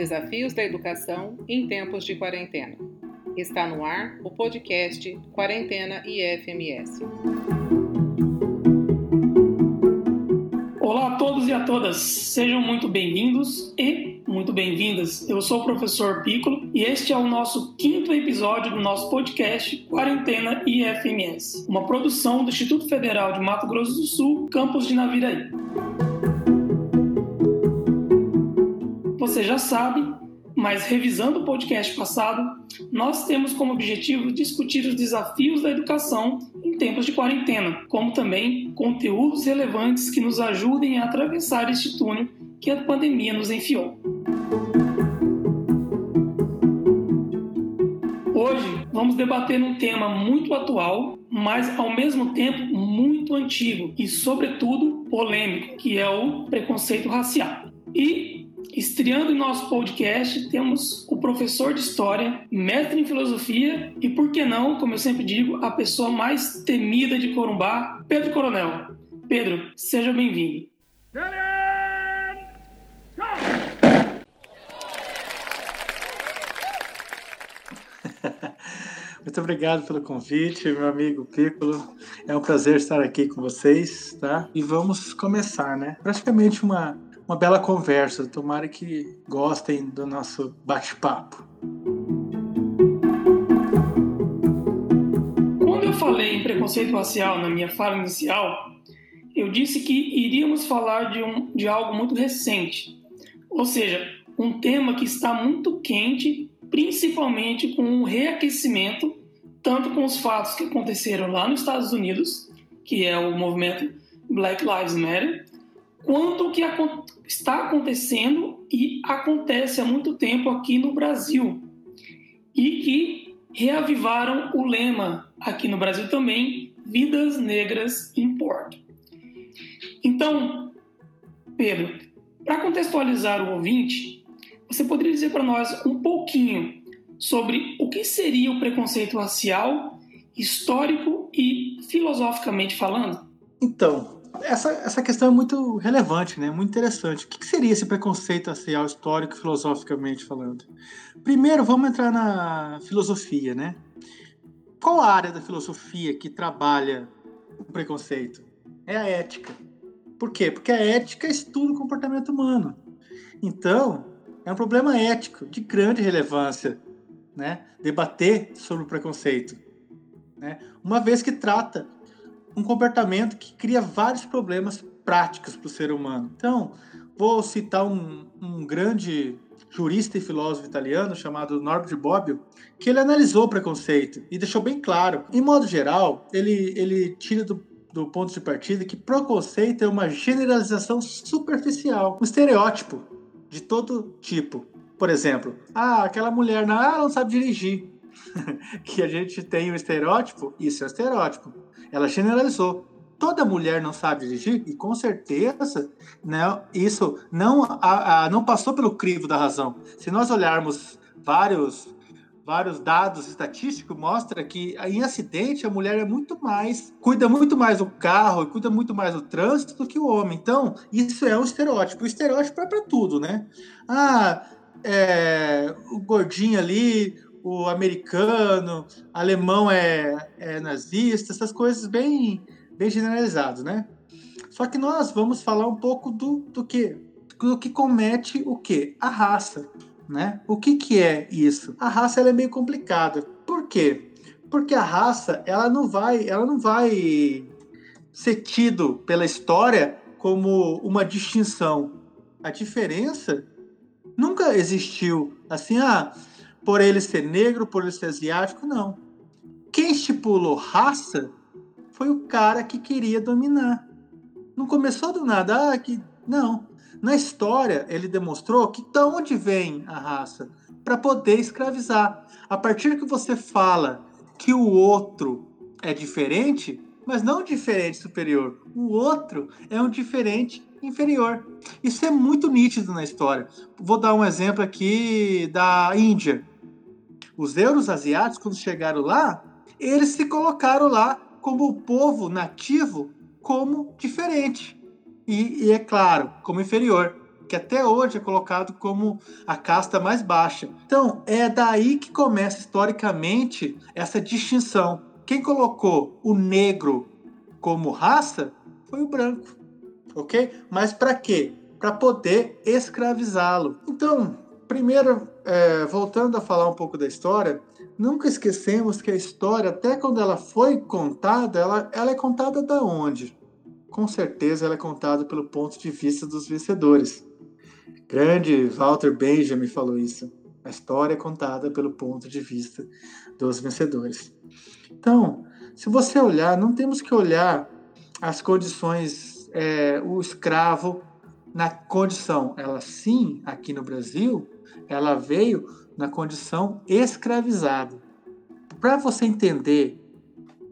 desafios da educação em tempos de quarentena. Está no ar o podcast Quarentena IFMS. Olá a todos e a todas, sejam muito bem-vindos e muito bem-vindas. Eu sou o professor Piccolo e este é o nosso quinto episódio do nosso podcast Quarentena IFMS, uma produção do Instituto Federal de Mato Grosso do Sul, campus de Naviraí. Você já sabe, mas revisando o podcast passado, nós temos como objetivo discutir os desafios da educação em tempos de quarentena, como também conteúdos relevantes que nos ajudem a atravessar este túnel que a pandemia nos enfiou. Hoje vamos debater um tema muito atual, mas ao mesmo tempo muito antigo e, sobretudo, polêmico, que é o preconceito racial. E Estreando em nosso podcast, temos o professor de História, mestre em Filosofia e, por que não, como eu sempre digo, a pessoa mais temida de Corumbá, Pedro Coronel. Pedro, seja bem-vindo. Muito obrigado pelo convite, meu amigo Piccolo. É um prazer estar aqui com vocês, tá? E vamos começar, né? Praticamente uma uma bela conversa. Tomara que gostem do nosso bate-papo. Quando eu falei em preconceito racial na minha fala inicial, eu disse que iríamos falar de, um, de algo muito recente, ou seja, um tema que está muito quente, principalmente com o reaquecimento, tanto com os fatos que aconteceram lá nos Estados Unidos, que é o movimento Black Lives Matter, quanto o que está acontecendo e acontece há muito tempo aqui no Brasil e que reavivaram o lema aqui no Brasil também, Vidas Negras Importam. Então, Pedro, para contextualizar o ouvinte, você poderia dizer para nós um pouquinho sobre o que seria o preconceito racial, histórico e filosoficamente falando? Então, essa, essa questão é muito relevante, né? muito interessante. O que seria esse preconceito racial histórico filosoficamente falando? Primeiro, vamos entrar na filosofia. Né? Qual a área da filosofia que trabalha o preconceito? É a ética. Por quê? Porque a ética estuda o comportamento humano. Então, é um problema ético de grande relevância né? debater sobre o preconceito. Né? Uma vez que trata um comportamento que cria vários problemas práticos para o ser humano. Então, vou citar um, um grande jurista e filósofo italiano chamado Norbert Bobbio, que ele analisou o preconceito e deixou bem claro. Em modo geral, ele, ele tira do, do ponto de partida que preconceito é uma generalização superficial, um estereótipo de todo tipo. Por exemplo, ah, aquela mulher não, ah, não sabe dirigir. que a gente tem um estereótipo, isso é estereótipo. Ela generalizou. Toda mulher não sabe dirigir e com certeza, né, isso não a, a, não passou pelo crivo da razão. Se nós olharmos vários vários dados estatísticos mostra que em acidente a mulher é muito mais cuida muito mais do carro cuida muito mais do trânsito do que o homem. Então isso é um estereótipo. O estereótipo é para tudo, né? Ah, é, o gordinho ali, o americano, alemão é, é nazista, essas coisas bem, bem generalizadas, né? Só que nós vamos falar um pouco do, do que do que comete o que? A raça, né? O que, que é isso? A raça é meio complicada. Por quê? Porque a raça ela não vai, ela não vai ser tido pela história como uma distinção. A diferença nunca existiu assim, ah, por ele ser negro, por ele ser asiático, não. Quem estipulou raça foi o cara que queria dominar. Não começou do nada, ah, que. Não. Na história, ele demonstrou que de onde vem a raça? Para poder escravizar. A partir que você fala que o outro é diferente, mas não diferente superior, o outro é um diferente inferior. Isso é muito nítido na história. Vou dar um exemplo aqui da Índia. Os euros asiáticos, quando chegaram lá, eles se colocaram lá como o povo nativo, como diferente. E, e é claro, como inferior. que até hoje é colocado como a casta mais baixa. Então, é daí que começa historicamente essa distinção. Quem colocou o negro como raça foi o branco, ok? Mas para quê? Para poder escravizá-lo. Então, primeiro, é, voltando a falar um pouco da história, nunca esquecemos que a história, até quando ela foi contada, ela, ela é contada da onde? Com certeza ela é contada pelo ponto de vista dos vencedores. Grande Walter Benjamin falou isso. A história é contada pelo ponto de vista dos vencedores. Então, se você olhar, não temos que olhar as condições, é, o escravo na condição, ela sim, aqui no Brasil, ela veio na condição escravizada. Para você entender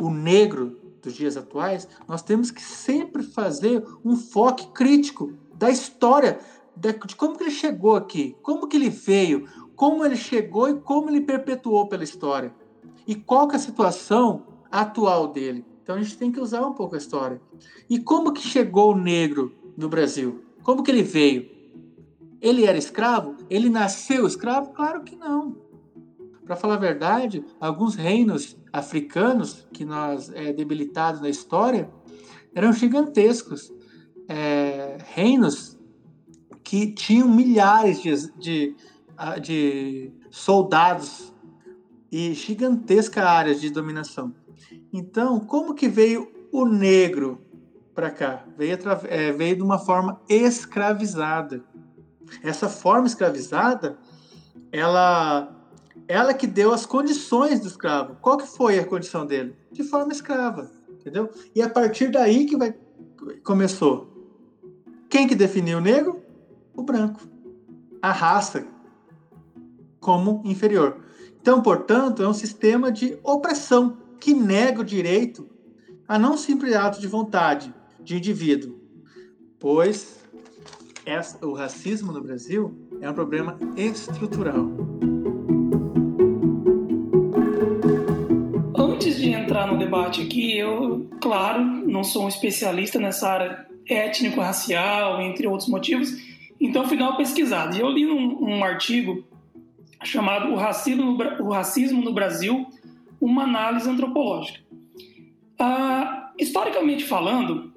o negro dos dias atuais, nós temos que sempre fazer um foco crítico da história, de, como que ele chegou aqui, como que ele veio, como ele chegou e como ele perpetuou pela história. E qual que é a situação atual dele. Então a gente tem que usar um pouco a história. E como que chegou o negro no Brasil? Como que ele veio? Ele era escravo? Ele nasceu escravo? Claro que não. Para falar a verdade, alguns reinos africanos que nós é, debilitados na história eram gigantescos. É, reinos que tinham milhares de, de, de soldados e gigantescas áreas de dominação. Então, como que veio o negro para cá? Veio, é, veio de uma forma escravizada. Essa forma escravizada, ela, ela que deu as condições do escravo. Qual que foi a condição dele? De forma escrava, entendeu? E a partir daí que vai, começou. Quem que definiu o negro? O branco. A raça como inferior. Então, portanto, é um sistema de opressão que nega o direito a não simples ato de vontade de indivíduo, pois o racismo no Brasil é um problema estrutural. Antes de entrar no debate aqui, eu, claro, não sou um especialista nessa área étnico-racial, entre outros motivos, então fui dar uma pesquisada. E eu li um, um artigo chamado o racismo, no, o racismo no Brasil uma análise antropológica. Ah, historicamente falando,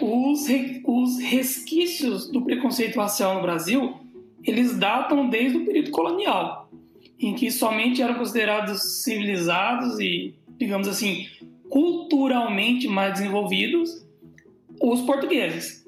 os, os resquícios do preconceito racial no Brasil eles datam desde o período colonial, em que somente eram considerados civilizados e, digamos assim, culturalmente mais desenvolvidos os portugueses.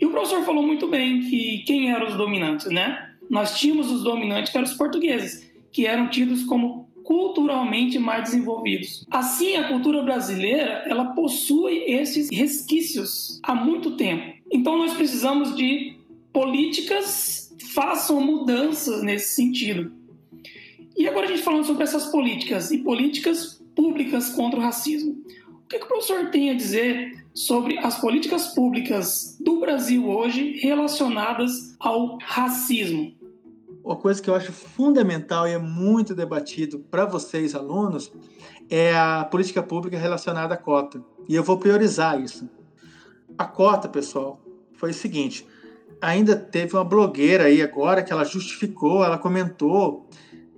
E o professor falou muito bem que quem eram os dominantes, né? Nós tínhamos os dominantes que eram os portugueses, que eram tidos como culturalmente mais desenvolvidos. Assim, a cultura brasileira ela possui esses resquícios há muito tempo. Então, nós precisamos de políticas que façam mudanças nesse sentido. E agora a gente falando sobre essas políticas e políticas públicas contra o racismo. O que, que o professor tem a dizer sobre as políticas públicas do Brasil hoje relacionadas ao racismo? Uma coisa que eu acho fundamental e é muito debatido para vocês, alunos, é a política pública relacionada à cota. E eu vou priorizar isso. A cota, pessoal, foi o seguinte: ainda teve uma blogueira aí agora que ela justificou, ela comentou.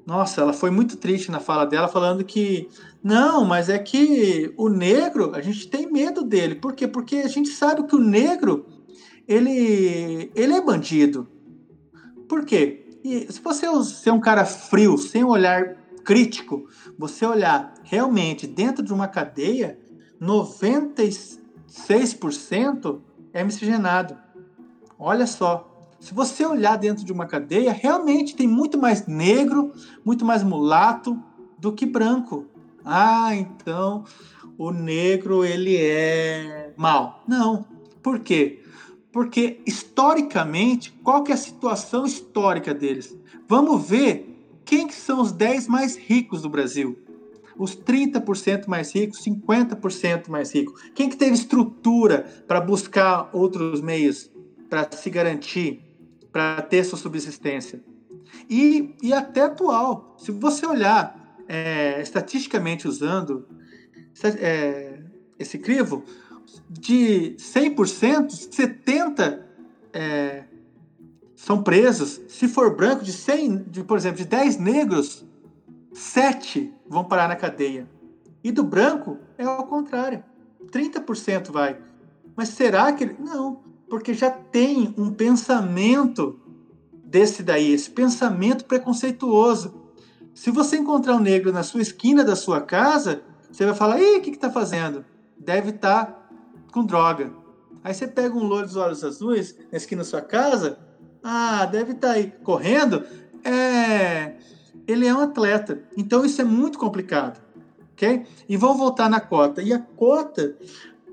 Nossa, ela foi muito triste na fala dela, falando que não, mas é que o negro, a gente tem medo dele. Por quê? Porque a gente sabe que o negro, ele, ele é bandido. Por quê? E se você ser um cara frio, sem olhar crítico, você olhar realmente dentro de uma cadeia, 96% é miscigenado. Olha só. Se você olhar dentro de uma cadeia, realmente tem muito mais negro, muito mais mulato do que branco. Ah, então o negro ele é mal. Não. Por quê? Porque historicamente, qual que é a situação histórica deles? Vamos ver quem que são os 10 mais ricos do Brasil. Os 30% mais ricos, 50% mais ricos. Quem que teve estrutura para buscar outros meios para se garantir, para ter sua subsistência? E, e até atual. Se você olhar é, estatisticamente usando é, esse crivo, de 100%, 70%, é, são presos. Se for branco, de 100, de, por exemplo, de 10 negros, 7 vão parar na cadeia. E do branco é ao contrário. 30% vai. Mas será que ele. Não, porque já tem um pensamento desse daí, esse pensamento preconceituoso. Se você encontrar um negro na sua esquina da sua casa, você vai falar: Ih, o que está fazendo? Deve estar tá com droga. Aí você pega um louro dos olhos azuis na esquina da sua casa, ah, deve estar tá aí correndo. É, ele é um atleta. Então isso é muito complicado, ok? E vamos voltar na cota. E a cota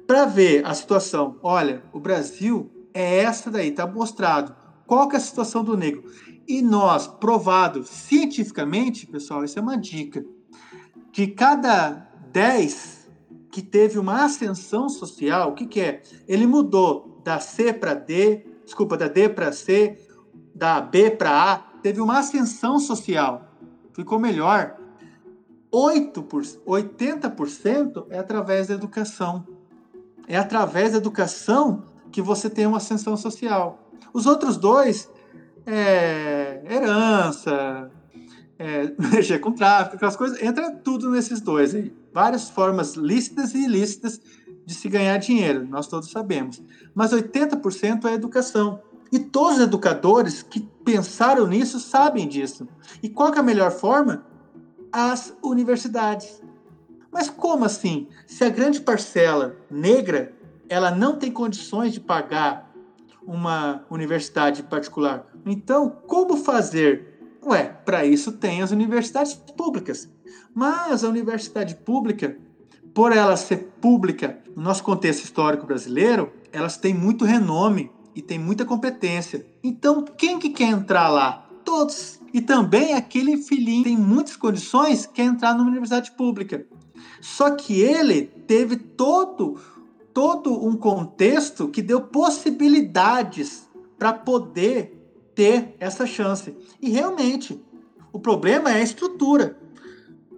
para ver a situação. Olha, o Brasil é essa daí, tá mostrado. Qual que é a situação do negro? E nós, provado cientificamente, pessoal, isso é uma dica, que cada 10 que teve uma ascensão social, o que, que é? Ele mudou da C para D, desculpa, da D para C, da B para A, teve uma ascensão social, ficou melhor. 8 por, 80% é através da educação. É através da educação que você tem uma ascensão social. Os outros dois é herança, é, mexer com tráfico, aquelas coisas, entra tudo nesses dois aí. Várias formas lícitas e ilícitas de se ganhar dinheiro, nós todos sabemos. Mas 80% é educação. E todos os educadores que pensaram nisso sabem disso. E qual é a melhor forma? As universidades. Mas como assim? Se a grande parcela negra ela não tem condições de pagar uma universidade particular, então como fazer Ué, para isso tem as universidades públicas. Mas a universidade pública, por ela ser pública no nosso contexto histórico brasileiro, elas têm muito renome e têm muita competência. Então, quem que quer entrar lá? Todos. E também aquele filhinho tem muitas condições quer entrar numa universidade pública. Só que ele teve todo todo um contexto que deu possibilidades para poder ter essa chance. E realmente, o problema é a estrutura.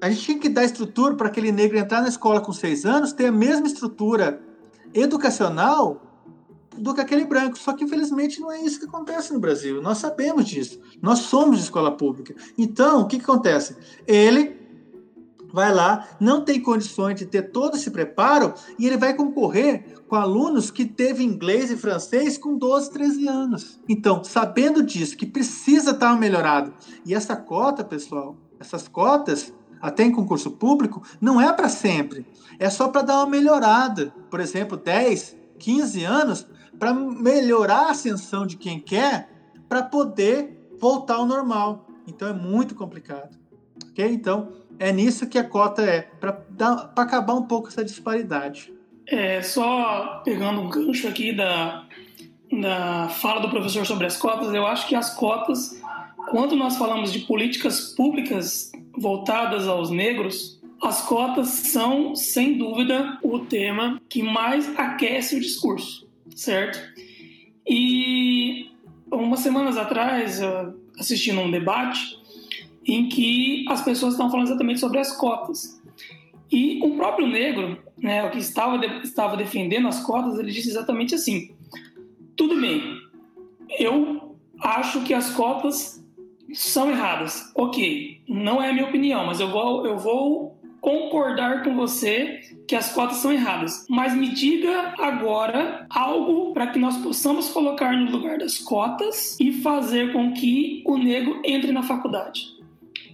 A gente tinha que dar estrutura para aquele negro entrar na escola com seis anos, ter a mesma estrutura educacional do que aquele branco. Só que, infelizmente, não é isso que acontece no Brasil. Nós sabemos disso. Nós somos de escola pública. Então, o que, que acontece? Ele vai lá, não tem condições de ter todo esse preparo e ele vai concorrer com alunos que teve inglês e francês com 12, 13 anos. Então, sabendo disso, que precisa estar melhorado. E essa cota, pessoal, essas cotas, até em concurso público, não é para sempre. É só para dar uma melhorada. Por exemplo, 10, 15 anos, para melhorar a ascensão de quem quer, para poder voltar ao normal. Então é muito complicado. Ok? Então, é nisso que a cota é, para acabar um pouco essa disparidade. É, só pegando um gancho aqui da, da fala do professor sobre as cotas, eu acho que as cotas, quando nós falamos de políticas públicas voltadas aos negros, as cotas são, sem dúvida, o tema que mais aquece o discurso, certo? E umas semanas atrás, assistindo um debate em que as pessoas estão falando exatamente sobre as cotas. E o próprio negro, né, o que estava, estava defendendo as cotas, ele disse exatamente assim: tudo bem, eu acho que as cotas são erradas. Ok, não é a minha opinião, mas eu vou, eu vou concordar com você que as cotas são erradas. Mas me diga agora algo para que nós possamos colocar no lugar das cotas e fazer com que o negro entre na faculdade.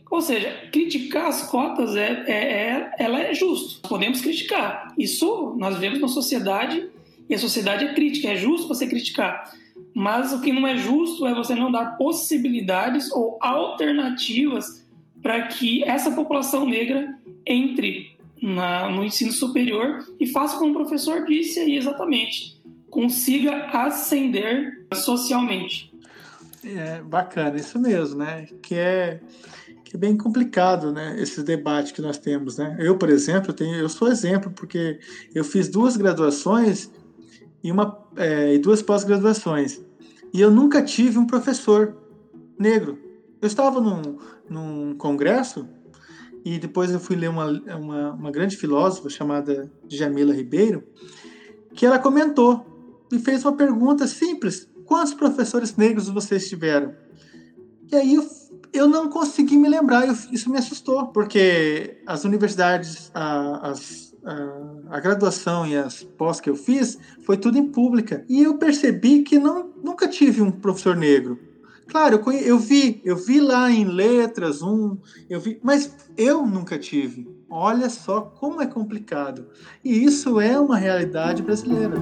Ou seja, criticar as cotas é, é, é, ela é justo. Podemos criticar. Isso nós vemos na sociedade e a sociedade é crítica. É justo você criticar. Mas o que não é justo é você não dar possibilidades ou alternativas para que essa população negra entre na, no ensino superior e faça como o professor disse aí exatamente, consiga ascender socialmente. É bacana, isso mesmo, né? Que é é bem complicado, né? Esse debate que nós temos, né? Eu, por exemplo, tenho, eu sou exemplo porque eu fiz duas graduações e uma é, e duas pós-graduações e eu nunca tive um professor negro. Eu estava num, num congresso e depois eu fui ler uma, uma, uma grande filósofa chamada Jamila Ribeiro que ela comentou e fez uma pergunta simples quantos professores negros vocês tiveram? E aí eu, eu não consegui me lembrar, isso me assustou, porque as universidades, a, as, a, a, graduação e as pós que eu fiz foi tudo em pública. E eu percebi que não, nunca tive um professor negro. Claro, eu, eu vi, eu vi lá em letras um, eu vi, mas eu nunca tive. Olha só como é complicado. E isso é uma realidade brasileira.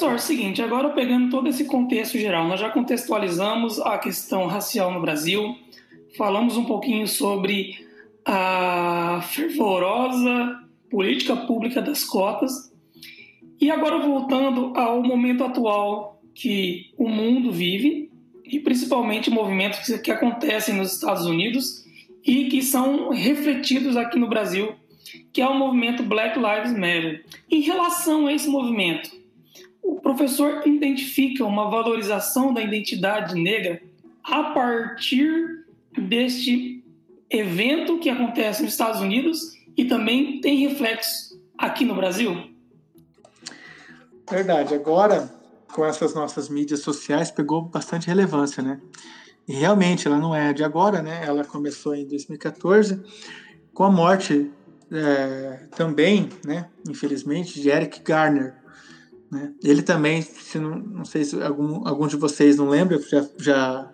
Professor, é o seguinte, agora pegando todo esse contexto geral, nós já contextualizamos a questão racial no Brasil, falamos um pouquinho sobre a fervorosa política pública das cotas e agora voltando ao momento atual que o mundo vive e principalmente movimentos que, que acontecem nos Estados Unidos e que são refletidos aqui no Brasil, que é o movimento Black Lives Matter. Em relação a esse movimento, o professor identifica uma valorização da identidade negra a partir deste evento que acontece nos Estados Unidos e também tem reflexo aqui no Brasil? Verdade. Agora, com essas nossas mídias sociais, pegou bastante relevância, né? E realmente, ela não é de agora, né? Ela começou em 2014 com a morte é, também, né? Infelizmente, de Eric Garner. Né? Ele também, se não, não sei se algum, algum de vocês não lembra, já, já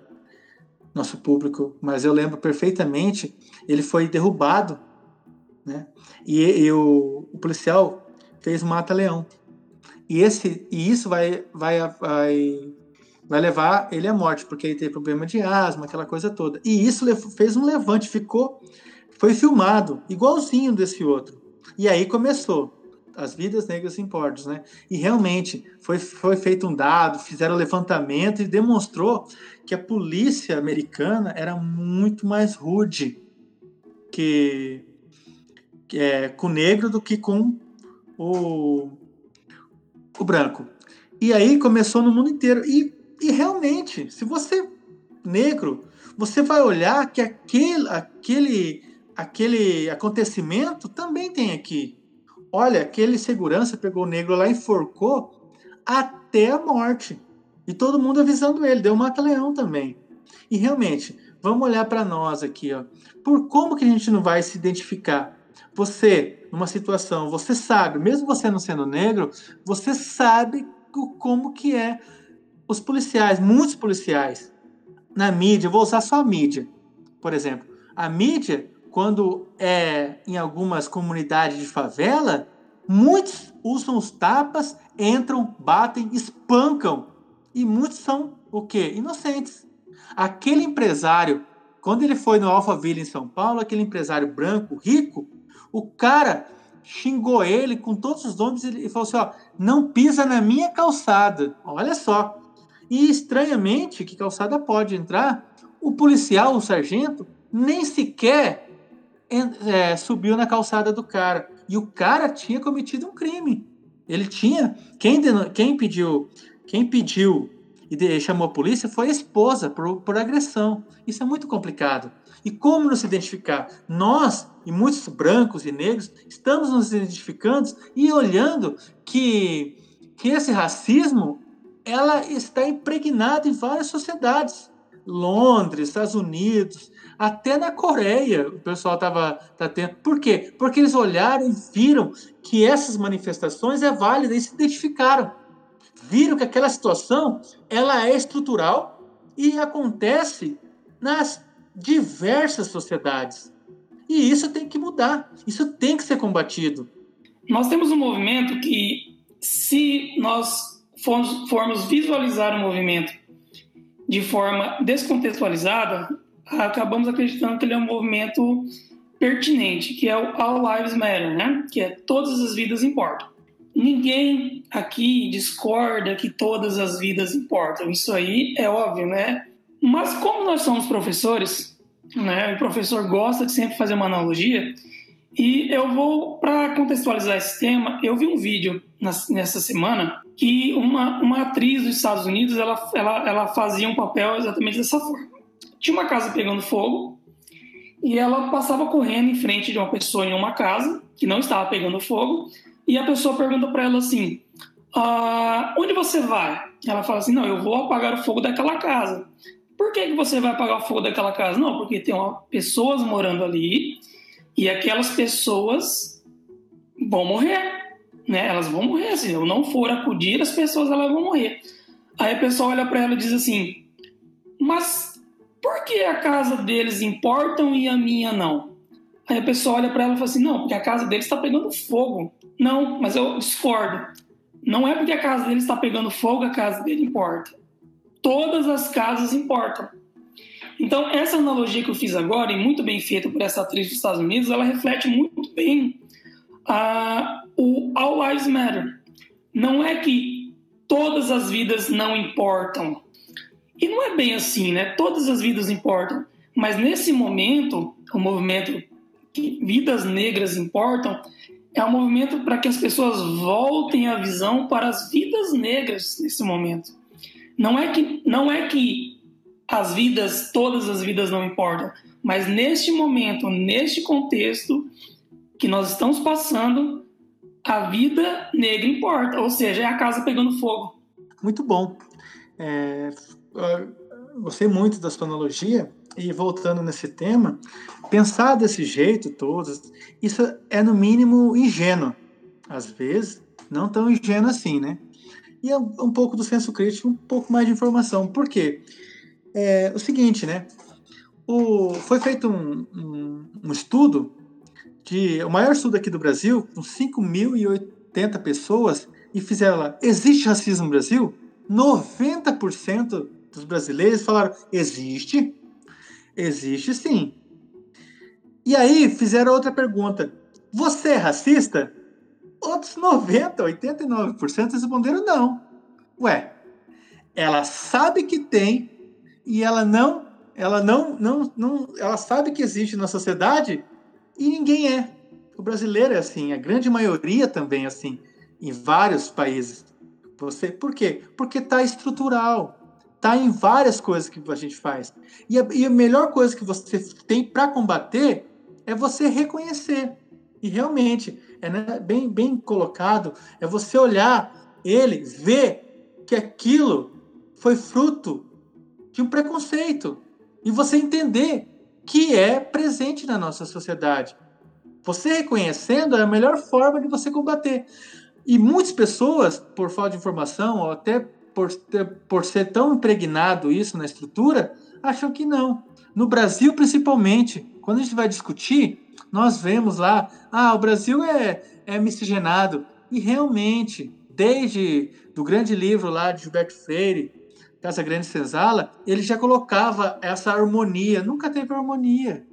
nosso público, mas eu lembro perfeitamente, ele foi derrubado, né? E, e o, o policial fez mata-leão. E, esse, e isso vai, vai, vai, vai levar ele à morte, porque ele teve problema de asma, aquela coisa toda. E isso fez um levante, ficou, foi filmado, igualzinho desse outro. E aí começou as vidas negras importam, né? E realmente foi, foi feito um dado, fizeram levantamento e demonstrou que a polícia americana era muito mais rude que, que é, com o negro do que com o, o branco. E aí começou no mundo inteiro. E, e realmente, se você negro, você vai olhar que aquele, aquele, aquele acontecimento também tem aqui. Olha, aquele segurança pegou o negro lá e enforcou até a morte. E todo mundo avisando ele, deu mata-leão também. E realmente, vamos olhar para nós aqui, ó. Por como que a gente não vai se identificar? Você, numa situação, você sabe, mesmo você não sendo negro, você sabe como que é os policiais, muitos policiais na mídia, vou usar só a mídia, por exemplo. A mídia, quando é em algumas comunidades de favela, muitos usam os tapas, entram, batem, espancam. E muitos são o quê? Inocentes. Aquele empresário, quando ele foi no Alphaville em São Paulo, aquele empresário branco, rico, o cara xingou ele com todos os nomes e falou assim: ó, não pisa na minha calçada. Olha só. E estranhamente, que calçada pode entrar, o policial, o sargento, nem sequer é, subiu na calçada do cara. E o cara tinha cometido um crime. Ele tinha. Quem, quem pediu. Quem pediu e chamou a polícia foi a esposa por, por agressão. Isso é muito complicado. E como nos identificar? Nós, e muitos brancos e negros, estamos nos identificando e olhando que, que esse racismo ela está impregnado em várias sociedades. Londres, Estados Unidos, até na Coreia o pessoal estava tá tendo. Por quê? Porque eles olharam e viram que essas manifestações é válida e se identificaram. Viram que aquela situação ela é estrutural e acontece nas diversas sociedades. E isso tem que mudar, isso tem que ser combatido. Nós temos um movimento que, se nós formos, formos visualizar o movimento de forma descontextualizada, acabamos acreditando que ele é um movimento pertinente, que é o All Lives Matter, né? que é todas as vidas importam. Ninguém aqui discorda que todas as vidas importam, isso aí é óbvio, né? Mas como nós somos professores, né, o professor gosta de sempre fazer uma analogia, e eu vou, para contextualizar esse tema, eu vi um vídeo nessa semana que uma, uma atriz dos Estados Unidos ela, ela, ela fazia um papel exatamente dessa forma. Tinha uma casa pegando fogo e ela passava correndo em frente de uma pessoa em uma casa que não estava pegando fogo, e a pessoa pergunta para ela assim: ah, onde você vai? Ela fala assim: não, eu vou apagar o fogo daquela casa. Por que, que você vai apagar o fogo daquela casa? Não, porque tem uma, pessoas morando ali e aquelas pessoas vão morrer. Né? Elas vão morrer. Se eu não for acudir, as pessoas elas vão morrer. Aí a pessoa olha para ela e diz assim: Mas por que a casa deles importam e a minha não? Aí a pessoa olha para ela e fala assim: Não, porque a casa deles está pegando fogo. Não, mas eu discordo. Não é porque a casa dele está pegando fogo, a casa dele importa. Todas as casas importam. Então, essa analogia que eu fiz agora, e muito bem feita por essa atriz dos Estados Unidos, ela reflete muito bem uh, o All Lives Matter. Não é que todas as vidas não importam. E não é bem assim, né? Todas as vidas importam. Mas nesse momento, o movimento que vidas negras importam é um movimento para que as pessoas voltem a visão para as vidas negras nesse momento. Não é que não é que as vidas, todas as vidas não importam, mas neste momento, neste contexto que nós estamos passando, a vida negra importa, ou seja, é a casa pegando fogo. Muito bom. É, gostei muito da sua analogia e voltando nesse tema, pensar desse jeito todos, isso é no mínimo ingênuo. Às vezes, não tão ingênuo assim, né? E é um pouco do senso crítico, um pouco mais de informação. Por quê? É o seguinte, né? O, foi feito um, um, um estudo, de, o maior estudo aqui do Brasil, com 5.080 pessoas, e fizeram lá, existe racismo no Brasil? 90% dos brasileiros falaram, existe, existe sim. E aí fizeram outra pergunta: Você é racista? Outros 90, 89% responderam não. Ué, ela sabe que tem e ela não, ela não, não, não, ela sabe que existe na sociedade e ninguém é. O brasileiro é assim, a grande maioria também é assim, em vários países. Você, por quê? Porque está estrutural, está em várias coisas que a gente faz. E a, e a melhor coisa que você tem para combater é você reconhecer. E realmente, é né, bem, bem colocado, é você olhar ele, ver que aquilo foi fruto de um preconceito. E você entender que é presente na nossa sociedade. Você reconhecendo é a melhor forma de você combater. E muitas pessoas, por falta de informação, ou até por, por ser tão impregnado isso na estrutura, acham que não. No Brasil, principalmente, quando a gente vai discutir, nós vemos lá, ah, o Brasil é, é miscigenado. E realmente, desde do grande livro lá de Gilberto Freire, Casa Grande Senzala, ele já colocava essa harmonia. Nunca teve harmonia.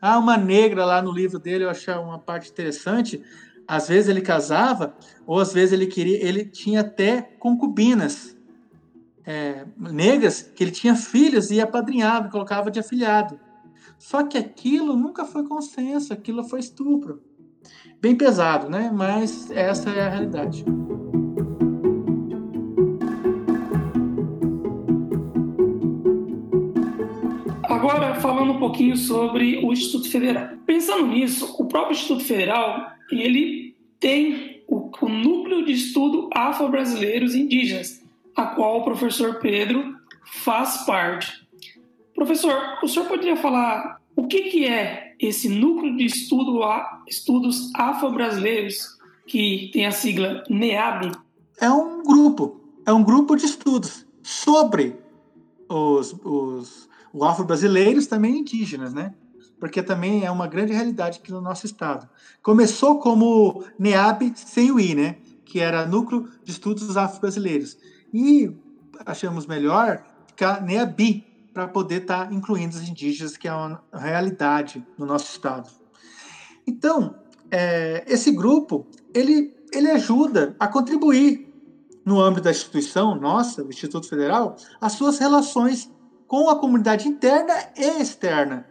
Ah, uma negra lá no livro dele, eu achei uma parte interessante. Às vezes ele casava, ou às vezes ele queria, ele tinha até concubinas é, negras, que ele tinha filhos e apadrinhava, colocava de afilhado. Só que aquilo nunca foi consenso, aquilo foi estupro. Bem pesado, né? Mas essa é a realidade. Agora, falando um pouquinho sobre o Instituto Federal. Pensando nisso, o próprio Instituto Federal, ele tem o, o núcleo de estudo afro-brasileiros indígenas, a qual o professor Pedro faz parte. Professor, o senhor poderia falar o que, que é esse núcleo de estudo, estudos afro-brasileiros que tem a sigla NEAB? É um grupo, é um grupo de estudos sobre os, os afro-brasileiros também indígenas, né? Porque também é uma grande realidade aqui no nosso estado. Começou como NEAB sem o I, né? Que era Núcleo de Estudos Afro-Brasileiros. E achamos melhor ficar NEABI, para poder estar tá incluindo os indígenas, que é uma realidade no nosso estado. Então, é, esse grupo ele, ele ajuda a contribuir no âmbito da instituição nossa, do Instituto Federal, as suas relações com a comunidade interna e externa,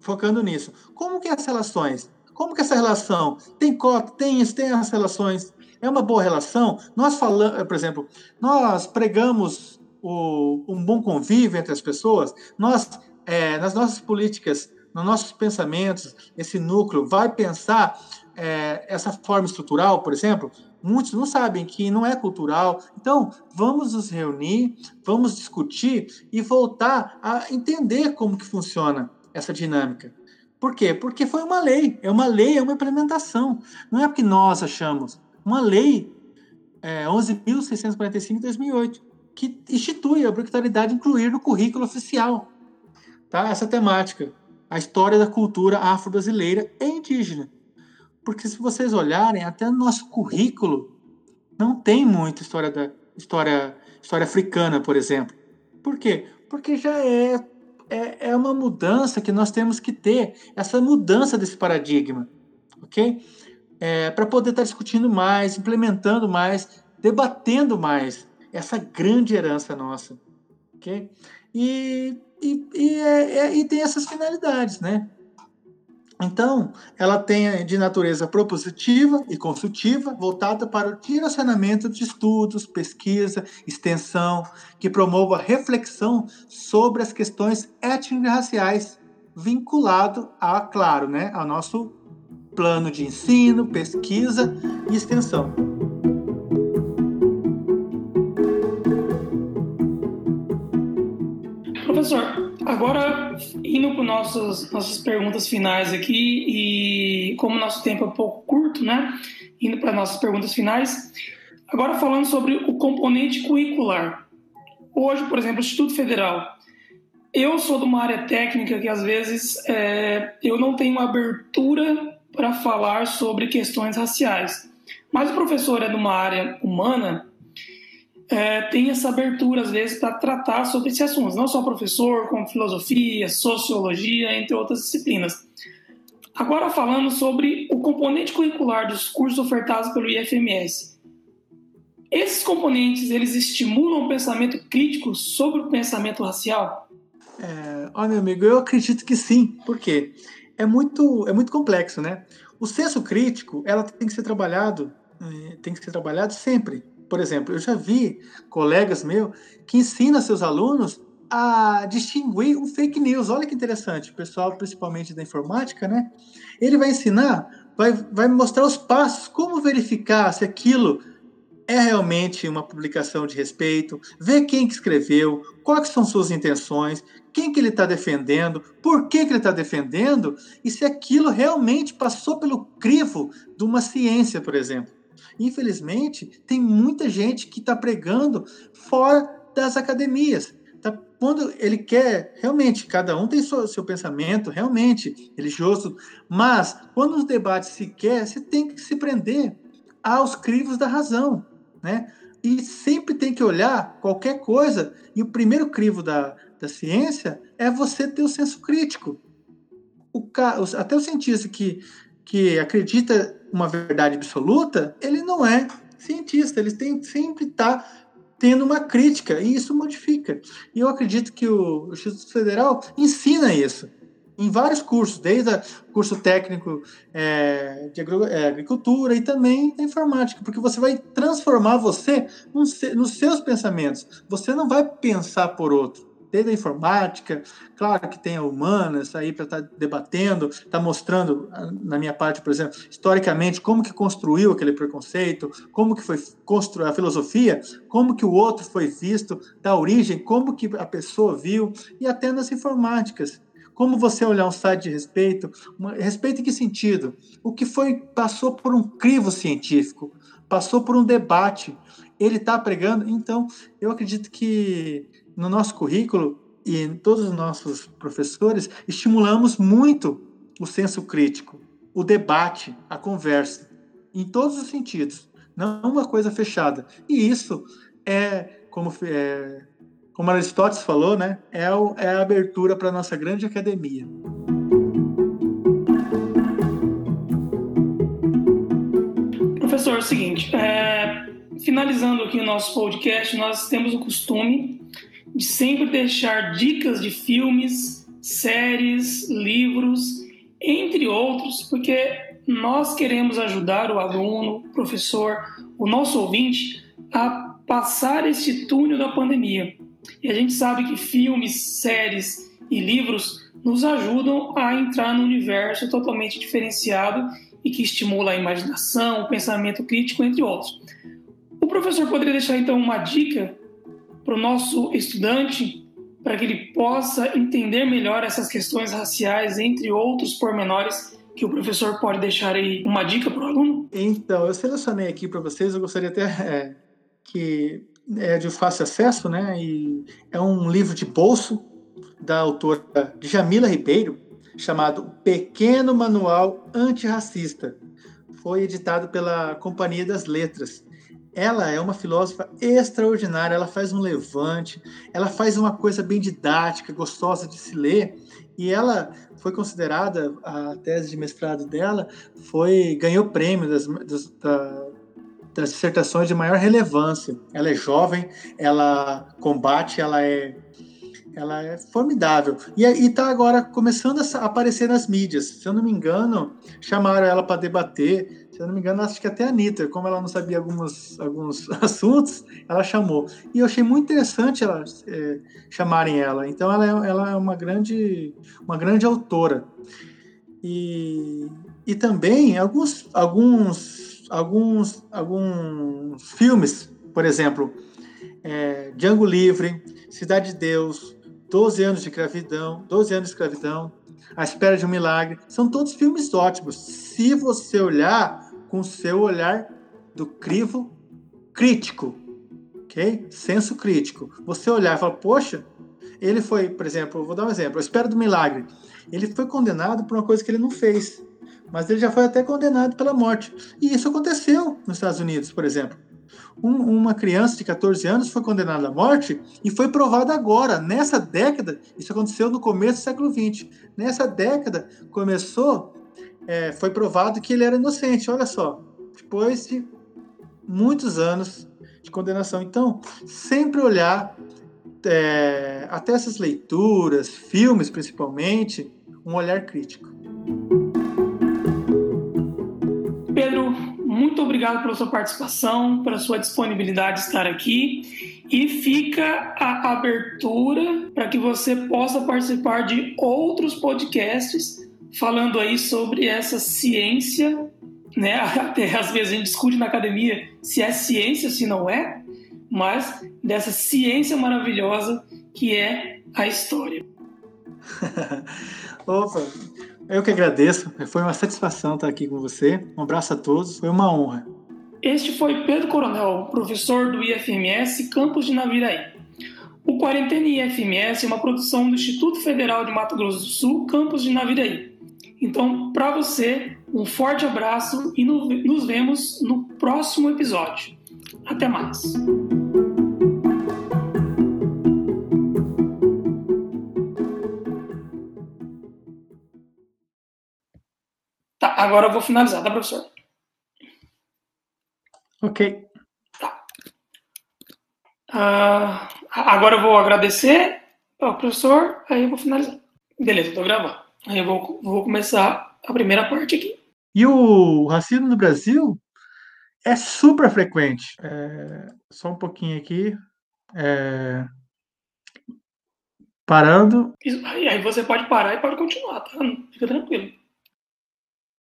focando nisso. Como que é as relações? Como que essa relação tem cota, tem isso, tem as relações? É uma boa relação? Nós falamos, por exemplo, nós pregamos o, um bom convívio entre as pessoas, nós, é, nas nossas políticas nos nossos pensamentos, esse núcleo vai pensar é, essa forma estrutural, por exemplo, muitos não sabem que não é cultural. Então, vamos nos reunir, vamos discutir e voltar a entender como que funciona essa dinâmica. Por quê? Porque foi uma lei. É uma lei, é uma implementação. Não é porque nós achamos. Uma lei é, 11.645 de 2008, que institui a obrigatoriedade de incluir no currículo oficial tá? essa temática, a história da cultura afro-brasileira e indígena. Porque se vocês olharem, até no nosso currículo não tem muita história da história, história africana, por exemplo. Por quê? Porque já é, é, é uma mudança que nós temos que ter, essa mudança desse paradigma, ok? É, para poder estar tá discutindo mais, implementando mais, debatendo mais essa grande herança nossa, ok? E, e, e, é, é, e tem essas finalidades, né? Então, ela tem de natureza propositiva e consultiva, voltada para o direcionamento de estudos, pesquisa, extensão, que promova reflexão sobre as questões étnico-raciais, vinculado a, claro, né, ao nosso plano de ensino, pesquisa e extensão. Professor, agora indo para nossas nossas perguntas finais aqui e como nosso tempo é um pouco curto, né? Indo para nossas perguntas finais, agora falando sobre o componente curricular. Hoje, por exemplo, o Instituto Federal eu sou de uma área técnica que às vezes é, eu não tenho abertura para falar sobre questões raciais. Mas o professor é de uma área humana, é, tem essa abertura, às vezes, para tratar sobre esses assuntos. Não só professor, como filosofia, sociologia, entre outras disciplinas. Agora, falando sobre o componente curricular dos cursos ofertados pelo IFMS. Esses componentes, eles estimulam o pensamento crítico sobre o pensamento racial? É, olha, amigo, eu acredito que sim. Por quê? É muito, é muito complexo, né? O senso crítico, ela tem que ser trabalhado, eh, tem que ser trabalhado sempre. Por exemplo, eu já vi colegas meus que ensinam seus alunos a distinguir um fake news. Olha que interessante, o pessoal, principalmente da informática, né? Ele vai ensinar, vai, vai mostrar os passos, como verificar se aquilo é realmente uma publicação de respeito, ver quem que escreveu, quais são suas intenções, quem que ele está defendendo, por que, que ele está defendendo e se aquilo realmente passou pelo crivo de uma ciência, por exemplo. Infelizmente, tem muita gente que está pregando fora das academias. Tá? Quando ele quer, realmente, cada um tem seu, seu pensamento, realmente, religioso, mas quando os debates se quer, você tem que se prender aos crivos da razão. Né? E sempre tem que olhar qualquer coisa, e o primeiro crivo da, da ciência é você ter o senso crítico. O, até o cientista que, que acredita uma verdade absoluta, ele não é cientista, ele tem sempre está tendo uma crítica e isso modifica. E eu acredito que o, o Instituto Federal ensina isso em vários cursos, desde o curso técnico é, de é, agricultura e também da informática, porque você vai transformar você nos seus pensamentos. Você não vai pensar por outro desde a informática, claro que tem a humanas aí para estar tá debatendo, está mostrando, ah, na minha parte, por exemplo, historicamente, como que construiu aquele preconceito, como que foi construída a filosofia, como que o outro foi visto, da origem, como que a pessoa viu, e até nas informáticas. Como você olhar um site de respeito, respeito em que sentido? O que foi passou por um crivo científico, passou por um debate, ele está pregando. Então, eu acredito que no nosso currículo e em todos os nossos professores, estimulamos muito o senso crítico, o debate, a conversa, em todos os sentidos, não uma coisa fechada. E isso é, como, é, como Aristóteles falou, né, é, o, é a abertura para a nossa grande academia. Professor, é o seguinte, é, finalizando aqui o nosso podcast, nós temos o costume de sempre deixar dicas de filmes, séries, livros, entre outros, porque nós queremos ajudar o aluno, o professor, o nosso ouvinte a passar este túnel da pandemia. E a gente sabe que filmes, séries e livros nos ajudam a entrar num universo totalmente diferenciado e que estimula a imaginação, o pensamento crítico, entre outros. O professor poderia deixar então uma dica para o nosso estudante para que ele possa entender melhor essas questões raciais, entre outros pormenores que o professor pode deixar aí uma dica para o aluno? Então, eu selecionei aqui para vocês, eu gostaria até é, que é de fácil acesso, né? E é um livro de bolso da autora Jamila Ribeiro, chamado Pequeno Manual Antirracista. Foi editado pela Companhia das Letras. Ela é uma filósofa extraordinária, ela faz um levante, ela faz uma coisa bem didática, gostosa de se ler, e ela foi considerada, a tese de mestrado dela foi ganhou prêmio das, das, das dissertações de maior relevância. Ela é jovem, ela combate, ela é ela é formidável. E está agora começando a aparecer nas mídias. Se eu não me engano, chamaram ela para debater. Se eu não me engano, acho que até a Anitta, como ela não sabia alguns, alguns assuntos, ela chamou. E eu achei muito interessante ela, é, chamarem ela. Então, ela é, ela é uma, grande, uma grande autora. E, e também alguns, alguns, alguns, alguns filmes, por exemplo, é, Django Livre, Cidade de Deus, 12 anos de escravidão, 12 anos de escravidão, A Espera de um Milagre, são todos filmes ótimos. Se você olhar com seu olhar do crivo crítico, ok? Senso crítico. Você olhar e falar, poxa, ele foi, por exemplo, vou dar um exemplo, A Espera do Milagre. Ele foi condenado por uma coisa que ele não fez, mas ele já foi até condenado pela morte. E isso aconteceu nos Estados Unidos, por exemplo um, uma criança de 14 anos foi condenada à morte e foi provado agora, nessa década, isso aconteceu no começo do século XX, nessa década começou, é, foi provado que ele era inocente, olha só, depois de muitos anos de condenação. Então, sempre olhar é, até essas leituras, filmes principalmente, um olhar crítico. muito obrigado pela sua participação, pela sua disponibilidade de estar aqui. E fica a abertura para que você possa participar de outros podcasts falando aí sobre essa ciência, né? Até às vezes a gente discute na academia se é ciência, se não é, mas dessa ciência maravilhosa que é a história. Opa, eu que agradeço. Foi uma satisfação estar aqui com você. Um abraço a todos. Foi uma honra. Este foi Pedro Coronel, professor do IFMS Campus de Naviraí. O Quarentena IFMS é uma produção do Instituto Federal de Mato Grosso do Sul, Campus de Naviraí. Então, para você, um forte abraço e nos vemos no próximo episódio. Até mais! Agora eu vou finalizar, tá, professor? Ok. Tá. Uh, agora eu vou agradecer ao professor, aí eu vou finalizar. Beleza, estou gravando. Aí eu vou, vou começar a primeira parte aqui. E o racismo no Brasil é super frequente. É, só um pouquinho aqui. É, parando. Aí você pode parar e pode continuar, tá? Fica tranquilo.